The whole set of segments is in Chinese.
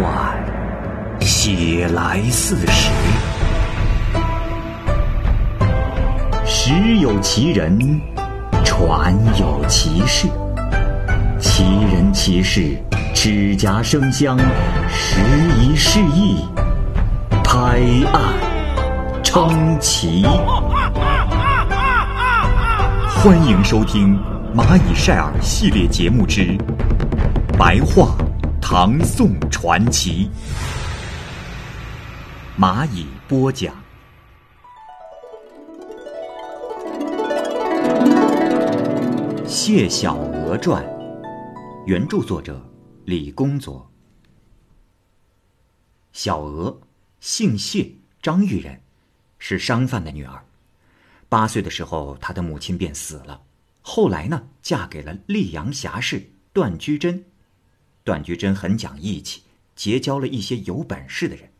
传，写来似实。实有其人，传有其事。其人其事，指甲生香，时移世易，拍案称奇。欢迎收听《蚂蚁晒尔》系列节目之《白话唐宋传奇》，蚂蚁播讲。《谢小娥传》，原著作者李公佐。小娥，姓谢，张玉人，是商贩的女儿。八岁的时候，她的母亲便死了。后来呢，嫁给了溧阳侠士段居贞。段菊贞很讲义气，结交了一些有本事的人。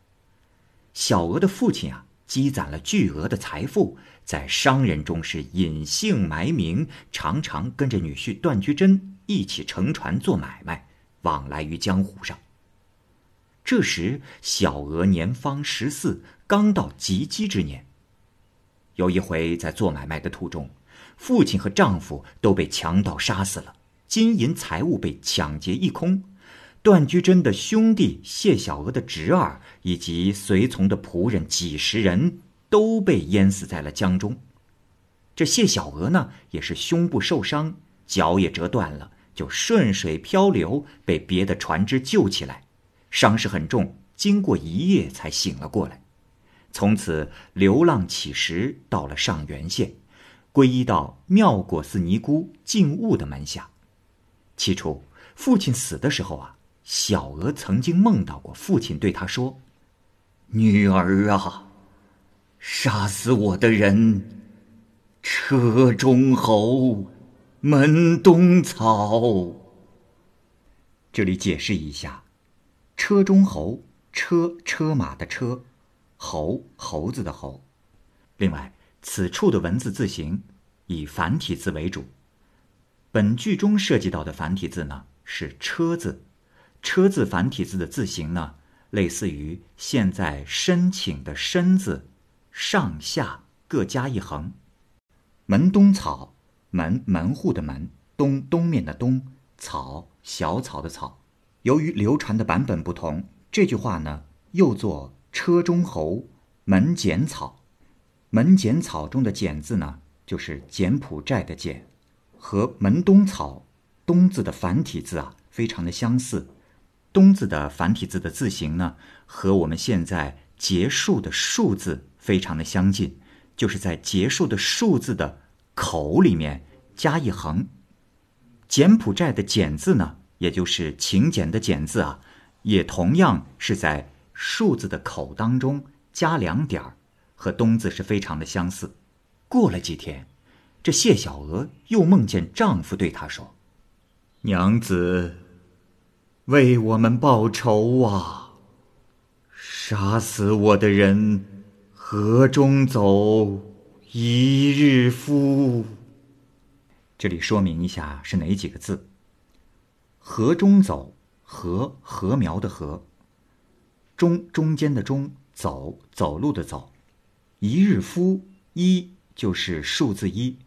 小娥的父亲啊，积攒了巨额的财富，在商人中是隐姓埋名，常常跟着女婿段居贞一起乘船做买卖，往来于江湖上。这时，小娥年方十四，刚到及笄之年。有一回在做买卖的途中，父亲和丈夫都被强盗杀死了，金银财物被抢劫一空。段居贞的兄弟谢小娥的侄儿以及随从的仆人几十人都被淹死在了江中。这谢小娥呢，也是胸部受伤，脚也折断了，就顺水漂流，被别的船只救起来，伤势很重，经过一夜才醒了过来。从此流浪乞食，到了上元县，皈依到妙果寺尼姑净悟的门下。起初，父亲死的时候啊，小娥曾经梦到过父亲对她说：“女儿啊，杀死我的人，车中侯，门东草。”这里解释一下，车中侯，车车马的车。猴猴子的猴，另外，此处的文字字形以繁体字为主。本句中涉及到的繁体字呢是“车”字，“车”字繁体字的字形呢，类似于现在申请的“申”字，上下各加一横。门东草，门门户的门，东东面的东，草小草的草。由于流传的版本不同，这句话呢又作。车中侯，门剪草，门剪草中的剪字呢，就是柬埔寨的柬，和门东草东字的繁体字啊，非常的相似。东字的繁体字的字形呢，和我们现在结束的数字非常的相近，就是在结束的数字的口里面加一横。柬埔寨的柬字呢，也就是请柬的柬字啊，也同样是在。数字的口当中加两点儿，和东字是非常的相似。过了几天，这谢小娥又梦见丈夫对她说：“娘子，为我们报仇啊！杀死我的人，河中走，一日夫。”这里说明一下是哪几个字？“河中走”，禾禾苗的禾。中中间的中走走路的走，一日夫一就是数字一，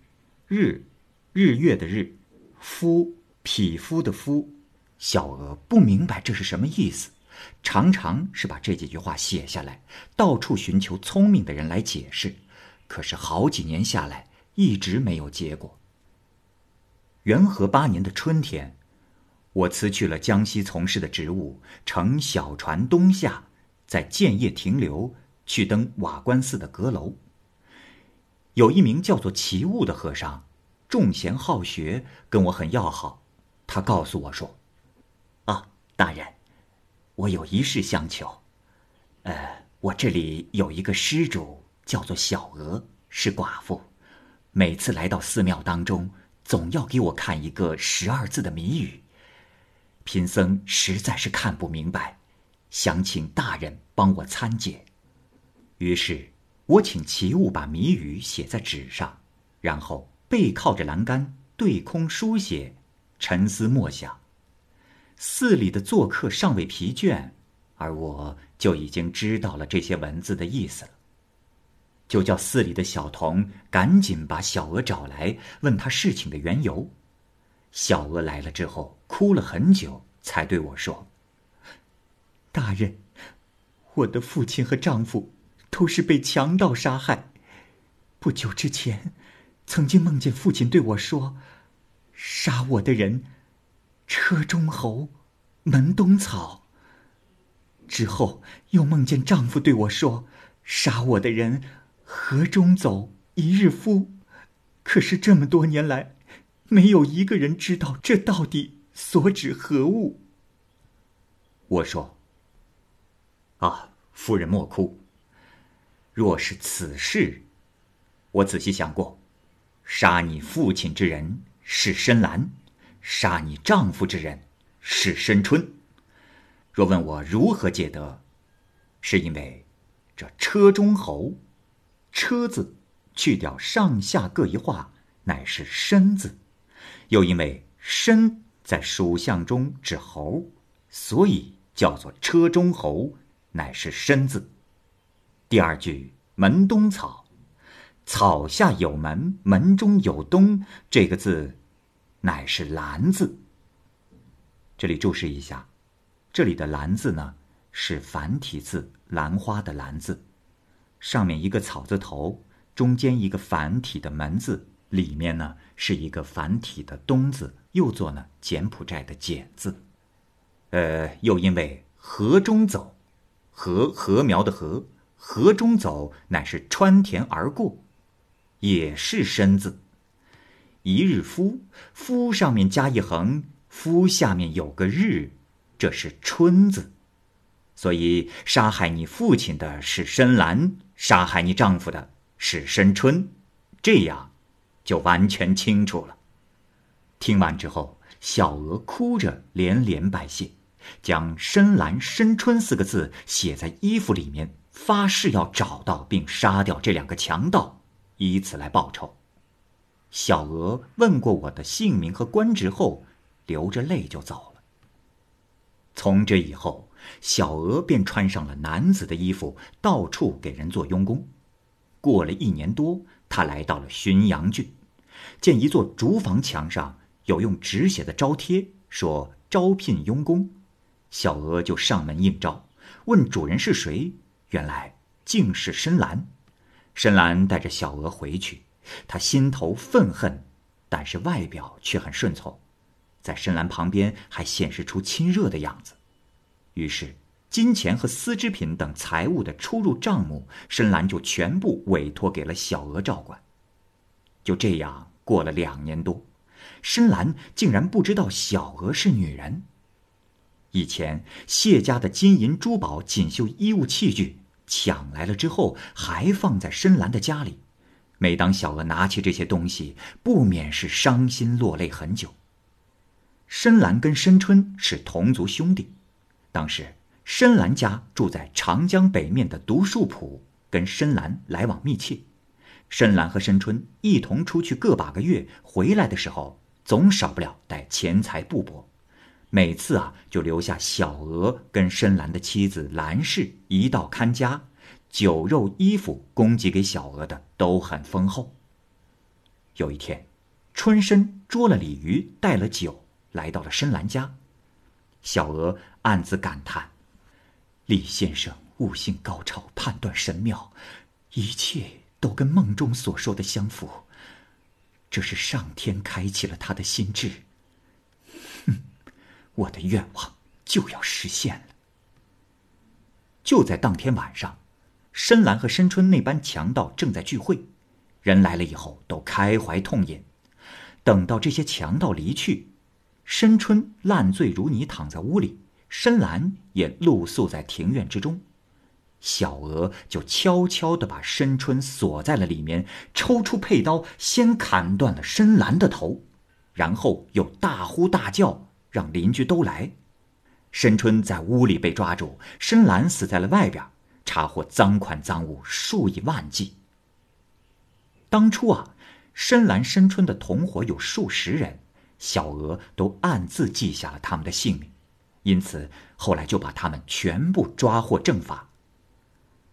日日月的日，夫匹夫的夫，小娥不明白这是什么意思，常常是把这几句话写下来，到处寻求聪明的人来解释，可是好几年下来一直没有结果。元和八年的春天。我辞去了江西从事的职务，乘小船东下，在建业停留，去登瓦官寺的阁楼。有一名叫做齐物的和尚，重贤好学，跟我很要好。他告诉我说：“，大人，我有一事相求。呃，我这里有一个施主，叫做小娥，是寡妇，每次来到寺庙当中，总要给我看一个十二字的谜语。”贫僧实在是看不明白，想请大人帮我参解。于是，我请齐物把谜语写在纸上，然后背靠着栏杆，对空书写，沉思默想。寺里的做客尚未疲倦，而我就已经知道了这些文字的意思了。就叫寺里的小童赶紧把小娥找来，问他事情的缘由。小娥来了之后，哭了很久，才对我说：“大人，我的父亲和丈夫都是被强盗杀害。不久之前，曾经梦见父亲对我说：‘杀我的人，车中侯，门东草。’之后又梦见丈夫对我说：‘杀我的人。’”河中走，一日夫。可是这么多年来，没有一个人知道这到底所指何物。我说：“啊，夫人莫哭。若是此事，我仔细想过，杀你父亲之人是深蓝，杀你丈夫之人是深春。若问我如何解得，是因为这车中侯。”车字，去掉上下各一画，乃是申字。又因为申在属相中指猴，所以叫做车中侯，乃是申字。第二句门东草，草下有门，门中有东，这个字乃是兰字。这里注释一下，这里的兰字呢是繁体字兰花的兰字。上面一个草字头，中间一个繁体的门字，里面呢是一个繁体的东字，又作呢柬埔寨的柬字。呃，又因为河中走，禾禾苗的禾，河中走乃是穿田而过，也是身字。一日夫，夫上面加一横，夫下面有个日，这是春字。所以杀害你父亲的是深蓝，杀害你丈夫的是深春，这样就完全清楚了。听完之后，小娥哭着连连拜谢，将“深蓝深春”四个字写在衣服里面，发誓要找到并杀掉这两个强盗，以此来报仇。小娥问过我的姓名和官职后，流着泪就走了。从这以后。小娥便穿上了男子的衣服，到处给人做佣工。过了一年多，他来到了浔阳郡，见一座竹房墙上有用纸写的招贴，说招聘佣工。小娥就上门应招，问主人是谁，原来竟是深蓝。深蓝带着小娥回去，他心头愤恨，但是外表却很顺从，在深蓝旁边还显示出亲热的样子。于是，金钱和丝织品等财物的出入账目，深蓝就全部委托给了小娥照管。就这样过了两年多，深蓝竟然不知道小娥是女人。以前谢家的金银珠宝、锦绣衣物器具抢来了之后，还放在深蓝的家里。每当小娥拿起这些东西，不免是伤心落泪很久。深蓝跟深春是同族兄弟。当时，深蓝家住在长江北面的独树浦，跟深蓝来往密切。深蓝和深春一同出去个把个月，回来的时候总少不了带钱财布帛。每次啊，就留下小娥跟深蓝的妻子蓝氏一道看家，酒肉衣服供给给小娥的都很丰厚。有一天，春申捉了鲤鱼，带了酒来到了深蓝家。小娥暗自感叹：“李先生悟性高超，判断神妙，一切都跟梦中所说的相符。这是上天开启了他的心智。哼，我的愿望就要实现了。”就在当天晚上，深蓝和深春那班强盗正在聚会，人来了以后都开怀痛饮。等到这些强盗离去。深春烂醉如泥，躺在屋里；深蓝也露宿在庭院之中。小娥就悄悄地把深春锁在了里面，抽出佩刀，先砍断了深蓝的头，然后又大呼大叫，让邻居都来。深春在屋里被抓住，深蓝死在了外边，查获赃款赃物数以万计。当初啊，深蓝、深春的同伙有数十人。小娥都暗自记下了他们的姓名，因此后来就把他们全部抓获正法。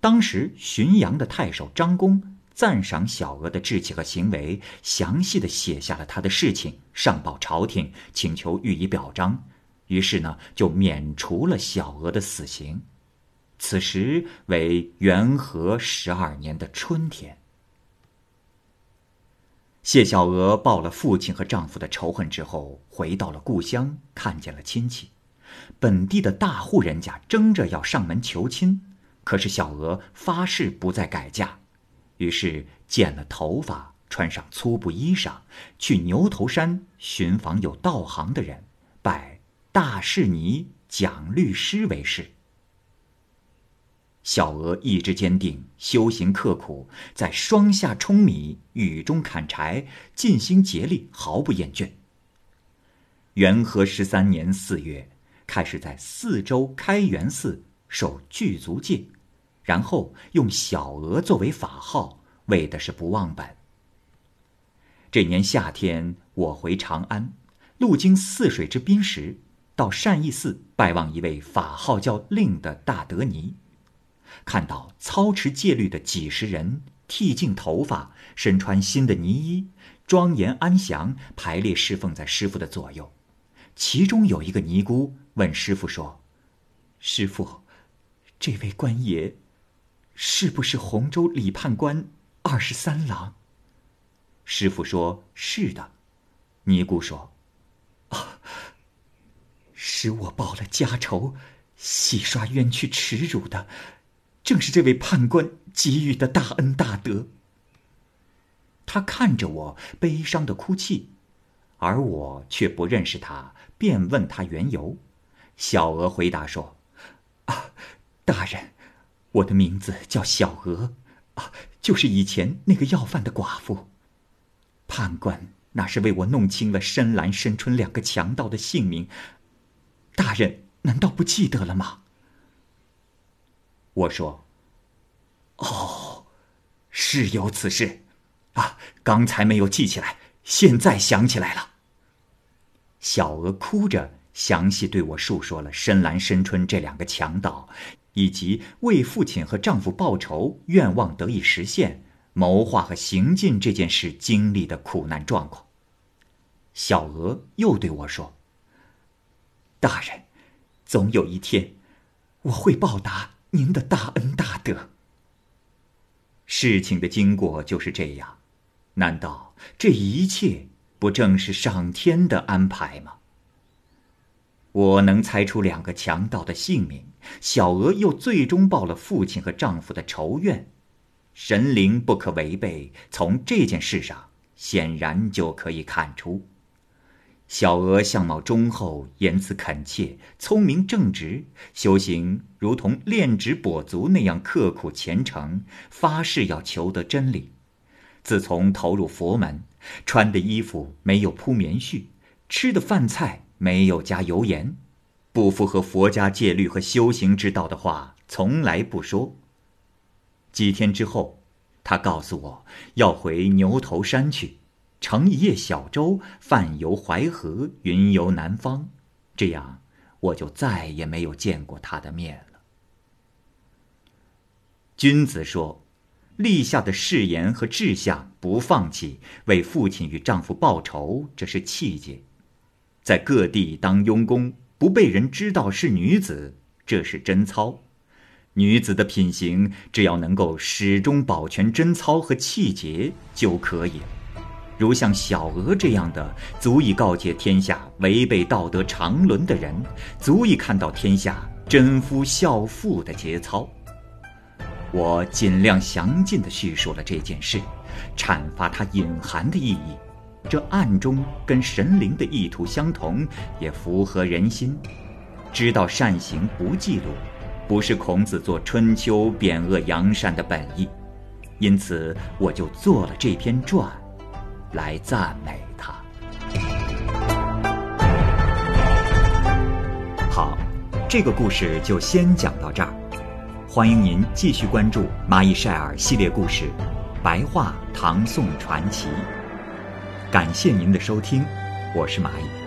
当时浔阳的太守张公赞赏小娥的志气和行为，详细的写下了他的事情，上报朝廷，请求予以表彰。于是呢，就免除了小娥的死刑。此时为元和十二年的春天。谢小娥报了父亲和丈夫的仇恨之后，回到了故乡，看见了亲戚。本地的大户人家争着要上门求亲，可是小娥发誓不再改嫁，于是剪了头发，穿上粗布衣裳，去牛头山寻访有道行的人，拜大士尼蒋律师为师。小娥意志坚定，修行刻苦，在霜下舂米、雨中砍柴，尽心竭力，毫不厌倦。元和十三年四月，开始在四周开元寺受具足戒，然后用小娥作为法号，为的是不忘本。这年夏天，我回长安，路经泗水之滨时，到善义寺拜望一位法号叫令的大德尼。看到操持戒律的几十人剃净头发，身穿新的呢衣，庄严安详，排列侍奉在师傅的左右。其中有一个尼姑问师傅说：“师傅，这位官爷，是不是洪州李判官二十三郎？”师傅说：“是的。”尼姑说：“啊，使我报了家仇，洗刷冤屈耻辱的。”正是这位判官给予的大恩大德。他看着我悲伤的哭泣，而我却不认识他，便问他缘由。小娥回答说：“啊，大人，我的名字叫小娥，啊，就是以前那个要饭的寡妇。判官那是为我弄清了深蓝、深春两个强盗的姓名，大人难道不记得了吗？”我说：“哦，是有此事，啊，刚才没有记起来，现在想起来了。”小娥哭着详细对我述说了深蓝、深春这两个强盗，以及为父亲和丈夫报仇愿望得以实现、谋划和行进这件事经历的苦难状况。小娥又对我说：“大人，总有一天，我会报答。”您的大恩大德。事情的经过就是这样，难道这一切不正是上天的安排吗？我能猜出两个强盗的姓名，小娥又最终报了父亲和丈夫的仇怨，神灵不可违背。从这件事上，显然就可以看出。小娥相貌忠厚，言辞恳切，聪明正直，修行如同炼纸跛足那样刻苦虔诚，发誓要求得真理。自从投入佛门，穿的衣服没有铺棉絮，吃的饭菜没有加油盐，不符合佛家戒律和修行之道的话，从来不说。几天之后，他告诉我要回牛头山去。乘一叶小舟，泛游淮河，云游南方，这样我就再也没有见过他的面了。君子说，立下的誓言和志向不放弃，为父亲与丈夫报仇，这是气节；在各地当佣工，不被人知道是女子，这是贞操。女子的品行，只要能够始终保全贞操和气节就可以。如像小娥这样的，足以告诫天下违背道德常伦的人，足以看到天下贞夫孝妇的节操。我尽量详尽地叙述了这件事，阐发它隐含的意义。这暗中跟神灵的意图相同，也符合人心。知道善行不记录，不是孔子做《春秋》贬恶扬善的本意。因此，我就做了这篇传。来赞美他。好，这个故事就先讲到这儿。欢迎您继续关注《蚂蚁晒尔》系列故事《白话唐宋传奇》。感谢您的收听，我是蚂蚁。